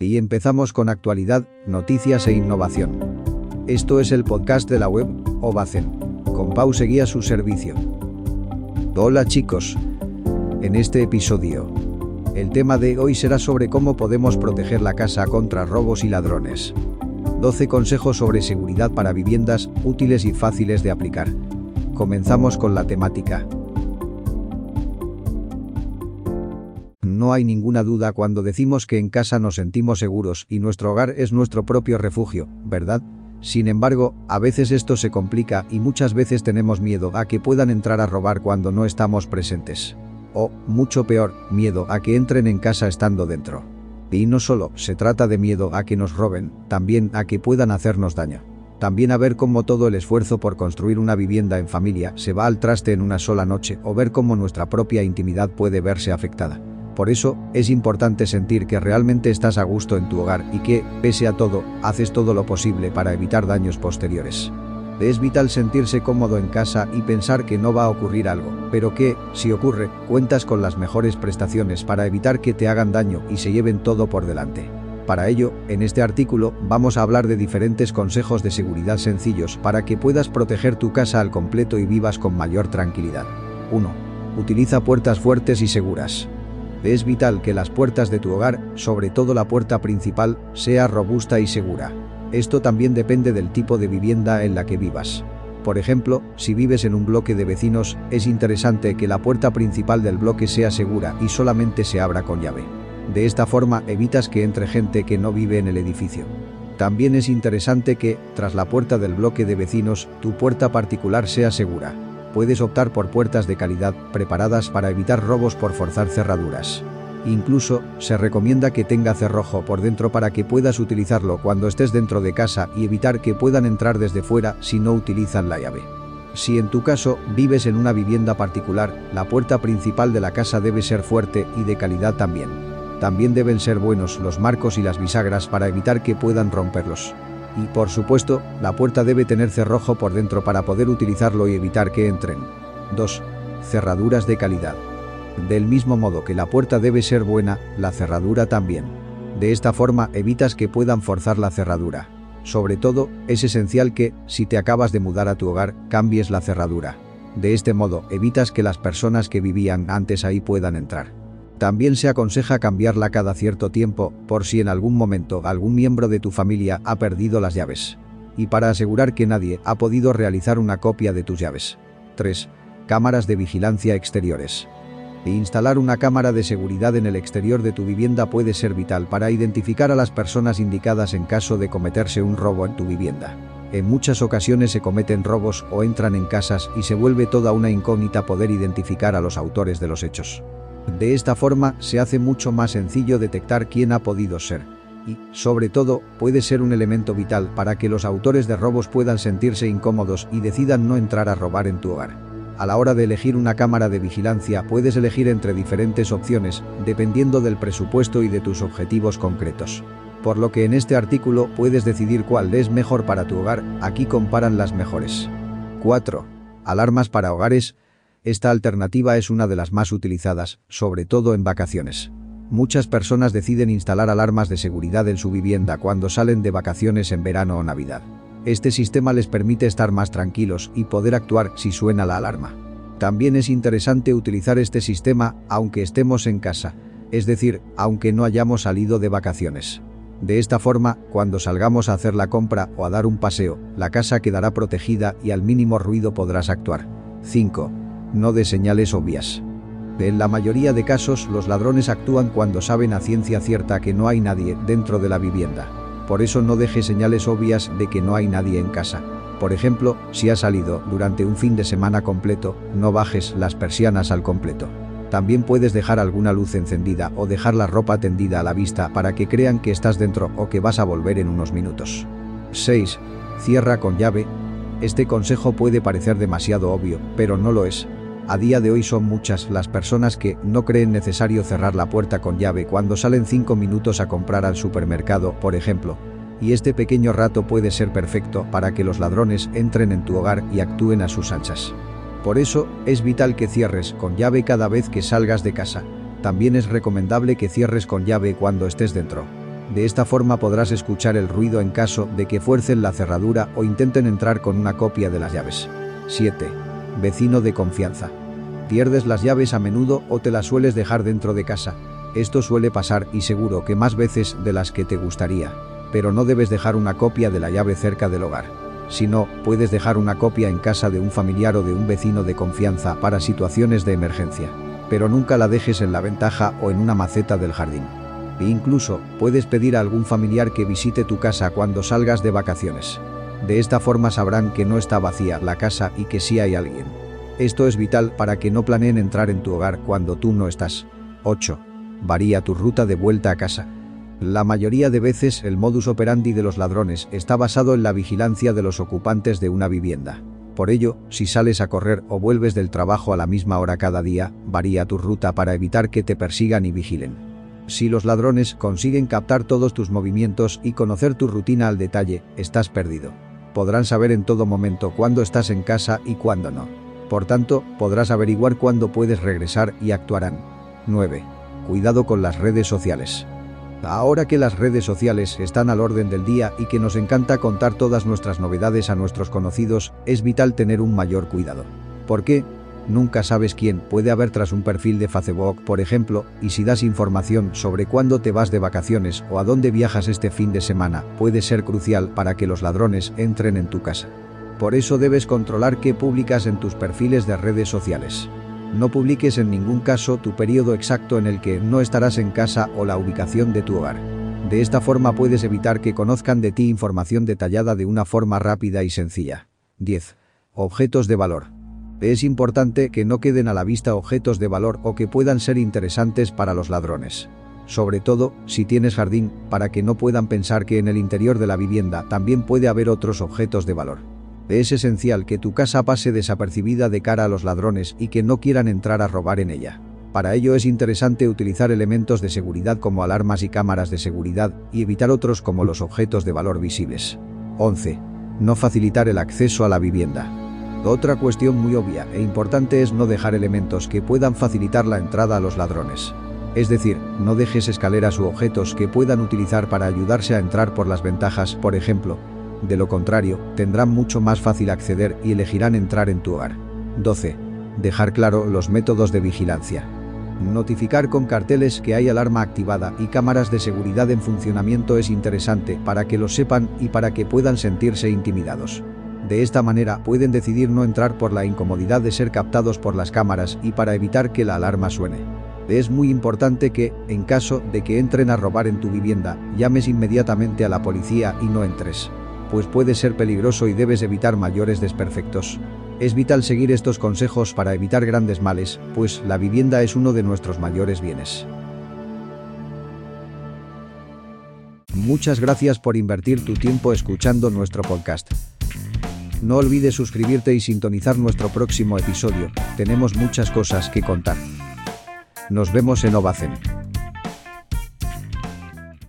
Y empezamos con actualidad, noticias e innovación. Esto es el podcast de la web Ovacen. Con Pau seguía su servicio. Hola chicos. En este episodio, el tema de hoy será sobre cómo podemos proteger la casa contra robos y ladrones. 12 consejos sobre seguridad para viviendas útiles y fáciles de aplicar. Comenzamos con la temática. No hay ninguna duda cuando decimos que en casa nos sentimos seguros y nuestro hogar es nuestro propio refugio, ¿verdad? Sin embargo, a veces esto se complica y muchas veces tenemos miedo a que puedan entrar a robar cuando no estamos presentes. O, mucho peor, miedo a que entren en casa estando dentro. Y no solo se trata de miedo a que nos roben, también a que puedan hacernos daño. También a ver cómo todo el esfuerzo por construir una vivienda en familia se va al traste en una sola noche o ver cómo nuestra propia intimidad puede verse afectada. Por eso, es importante sentir que realmente estás a gusto en tu hogar y que, pese a todo, haces todo lo posible para evitar daños posteriores. Es vital sentirse cómodo en casa y pensar que no va a ocurrir algo, pero que, si ocurre, cuentas con las mejores prestaciones para evitar que te hagan daño y se lleven todo por delante. Para ello, en este artículo vamos a hablar de diferentes consejos de seguridad sencillos para que puedas proteger tu casa al completo y vivas con mayor tranquilidad. 1. Utiliza puertas fuertes y seguras. Es vital que las puertas de tu hogar, sobre todo la puerta principal, sea robusta y segura. Esto también depende del tipo de vivienda en la que vivas. Por ejemplo, si vives en un bloque de vecinos, es interesante que la puerta principal del bloque sea segura y solamente se abra con llave. De esta forma evitas que entre gente que no vive en el edificio. También es interesante que, tras la puerta del bloque de vecinos, tu puerta particular sea segura puedes optar por puertas de calidad preparadas para evitar robos por forzar cerraduras. Incluso, se recomienda que tenga cerrojo por dentro para que puedas utilizarlo cuando estés dentro de casa y evitar que puedan entrar desde fuera si no utilizan la llave. Si en tu caso vives en una vivienda particular, la puerta principal de la casa debe ser fuerte y de calidad también. También deben ser buenos los marcos y las bisagras para evitar que puedan romperlos. Y, por supuesto, la puerta debe tener cerrojo por dentro para poder utilizarlo y evitar que entren. 2. Cerraduras de calidad. Del mismo modo que la puerta debe ser buena, la cerradura también. De esta forma evitas que puedan forzar la cerradura. Sobre todo, es esencial que, si te acabas de mudar a tu hogar, cambies la cerradura. De este modo, evitas que las personas que vivían antes ahí puedan entrar. También se aconseja cambiarla cada cierto tiempo, por si en algún momento algún miembro de tu familia ha perdido las llaves. Y para asegurar que nadie ha podido realizar una copia de tus llaves. 3. Cámaras de vigilancia exteriores. instalar una cámara de seguridad en el exterior de tu vivienda puede ser vital para identificar a las personas indicadas en caso de cometerse un robo en tu vivienda. En muchas ocasiones se cometen robos o entran en casas y se vuelve toda una incógnita poder identificar a los autores de los hechos. De esta forma se hace mucho más sencillo detectar quién ha podido ser. Y, sobre todo, puede ser un elemento vital para que los autores de robos puedan sentirse incómodos y decidan no entrar a robar en tu hogar. A la hora de elegir una cámara de vigilancia puedes elegir entre diferentes opciones, dependiendo del presupuesto y de tus objetivos concretos. Por lo que en este artículo puedes decidir cuál es mejor para tu hogar, aquí comparan las mejores. 4. Alarmas para hogares, esta alternativa es una de las más utilizadas, sobre todo en vacaciones. Muchas personas deciden instalar alarmas de seguridad en su vivienda cuando salen de vacaciones en verano o Navidad. Este sistema les permite estar más tranquilos y poder actuar si suena la alarma. También es interesante utilizar este sistema aunque estemos en casa, es decir, aunque no hayamos salido de vacaciones. De esta forma, cuando salgamos a hacer la compra o a dar un paseo, la casa quedará protegida y al mínimo ruido podrás actuar. 5 no de señales obvias. En la mayoría de casos los ladrones actúan cuando saben a ciencia cierta que no hay nadie dentro de la vivienda. Por eso no deje señales obvias de que no hay nadie en casa. Por ejemplo, si has salido durante un fin de semana completo, no bajes las persianas al completo. También puedes dejar alguna luz encendida o dejar la ropa tendida a la vista para que crean que estás dentro o que vas a volver en unos minutos. 6. Cierra con llave. Este consejo puede parecer demasiado obvio, pero no lo es. A día de hoy son muchas las personas que no creen necesario cerrar la puerta con llave cuando salen 5 minutos a comprar al supermercado, por ejemplo. Y este pequeño rato puede ser perfecto para que los ladrones entren en tu hogar y actúen a sus anchas. Por eso, es vital que cierres con llave cada vez que salgas de casa. También es recomendable que cierres con llave cuando estés dentro. De esta forma podrás escuchar el ruido en caso de que fuercen la cerradura o intenten entrar con una copia de las llaves. 7. Vecino de confianza. Pierdes las llaves a menudo o te las sueles dejar dentro de casa. Esto suele pasar y seguro que más veces de las que te gustaría. Pero no debes dejar una copia de la llave cerca del hogar. Si no, puedes dejar una copia en casa de un familiar o de un vecino de confianza para situaciones de emergencia. Pero nunca la dejes en la ventaja o en una maceta del jardín. E incluso, puedes pedir a algún familiar que visite tu casa cuando salgas de vacaciones. De esta forma sabrán que no está vacía la casa y que sí hay alguien. Esto es vital para que no planeen entrar en tu hogar cuando tú no estás. 8. Varía tu ruta de vuelta a casa. La mayoría de veces el modus operandi de los ladrones está basado en la vigilancia de los ocupantes de una vivienda. Por ello, si sales a correr o vuelves del trabajo a la misma hora cada día, varía tu ruta para evitar que te persigan y vigilen. Si los ladrones consiguen captar todos tus movimientos y conocer tu rutina al detalle, estás perdido podrán saber en todo momento cuándo estás en casa y cuándo no. Por tanto, podrás averiguar cuándo puedes regresar y actuarán. 9. Cuidado con las redes sociales. Ahora que las redes sociales están al orden del día y que nos encanta contar todas nuestras novedades a nuestros conocidos, es vital tener un mayor cuidado. ¿Por qué? Nunca sabes quién puede haber tras un perfil de Facebook, por ejemplo, y si das información sobre cuándo te vas de vacaciones o a dónde viajas este fin de semana, puede ser crucial para que los ladrones entren en tu casa. Por eso debes controlar qué publicas en tus perfiles de redes sociales. No publiques en ningún caso tu periodo exacto en el que no estarás en casa o la ubicación de tu hogar. De esta forma puedes evitar que conozcan de ti información detallada de una forma rápida y sencilla. 10. Objetos de valor. Es importante que no queden a la vista objetos de valor o que puedan ser interesantes para los ladrones. Sobre todo, si tienes jardín, para que no puedan pensar que en el interior de la vivienda también puede haber otros objetos de valor. Es esencial que tu casa pase desapercibida de cara a los ladrones y que no quieran entrar a robar en ella. Para ello es interesante utilizar elementos de seguridad como alarmas y cámaras de seguridad y evitar otros como los objetos de valor visibles. 11. No facilitar el acceso a la vivienda. Otra cuestión muy obvia e importante es no dejar elementos que puedan facilitar la entrada a los ladrones. Es decir, no dejes escaleras u objetos que puedan utilizar para ayudarse a entrar por las ventajas, por ejemplo. De lo contrario, tendrán mucho más fácil acceder y elegirán entrar en tu hogar. 12. Dejar claro los métodos de vigilancia. Notificar con carteles que hay alarma activada y cámaras de seguridad en funcionamiento es interesante para que lo sepan y para que puedan sentirse intimidados. De esta manera pueden decidir no entrar por la incomodidad de ser captados por las cámaras y para evitar que la alarma suene. Es muy importante que, en caso de que entren a robar en tu vivienda, llames inmediatamente a la policía y no entres. Pues puede ser peligroso y debes evitar mayores desperfectos. Es vital seguir estos consejos para evitar grandes males, pues la vivienda es uno de nuestros mayores bienes. Muchas gracias por invertir tu tiempo escuchando nuestro podcast. No olvides suscribirte y sintonizar nuestro próximo episodio, tenemos muchas cosas que contar. Nos vemos en Ovacen.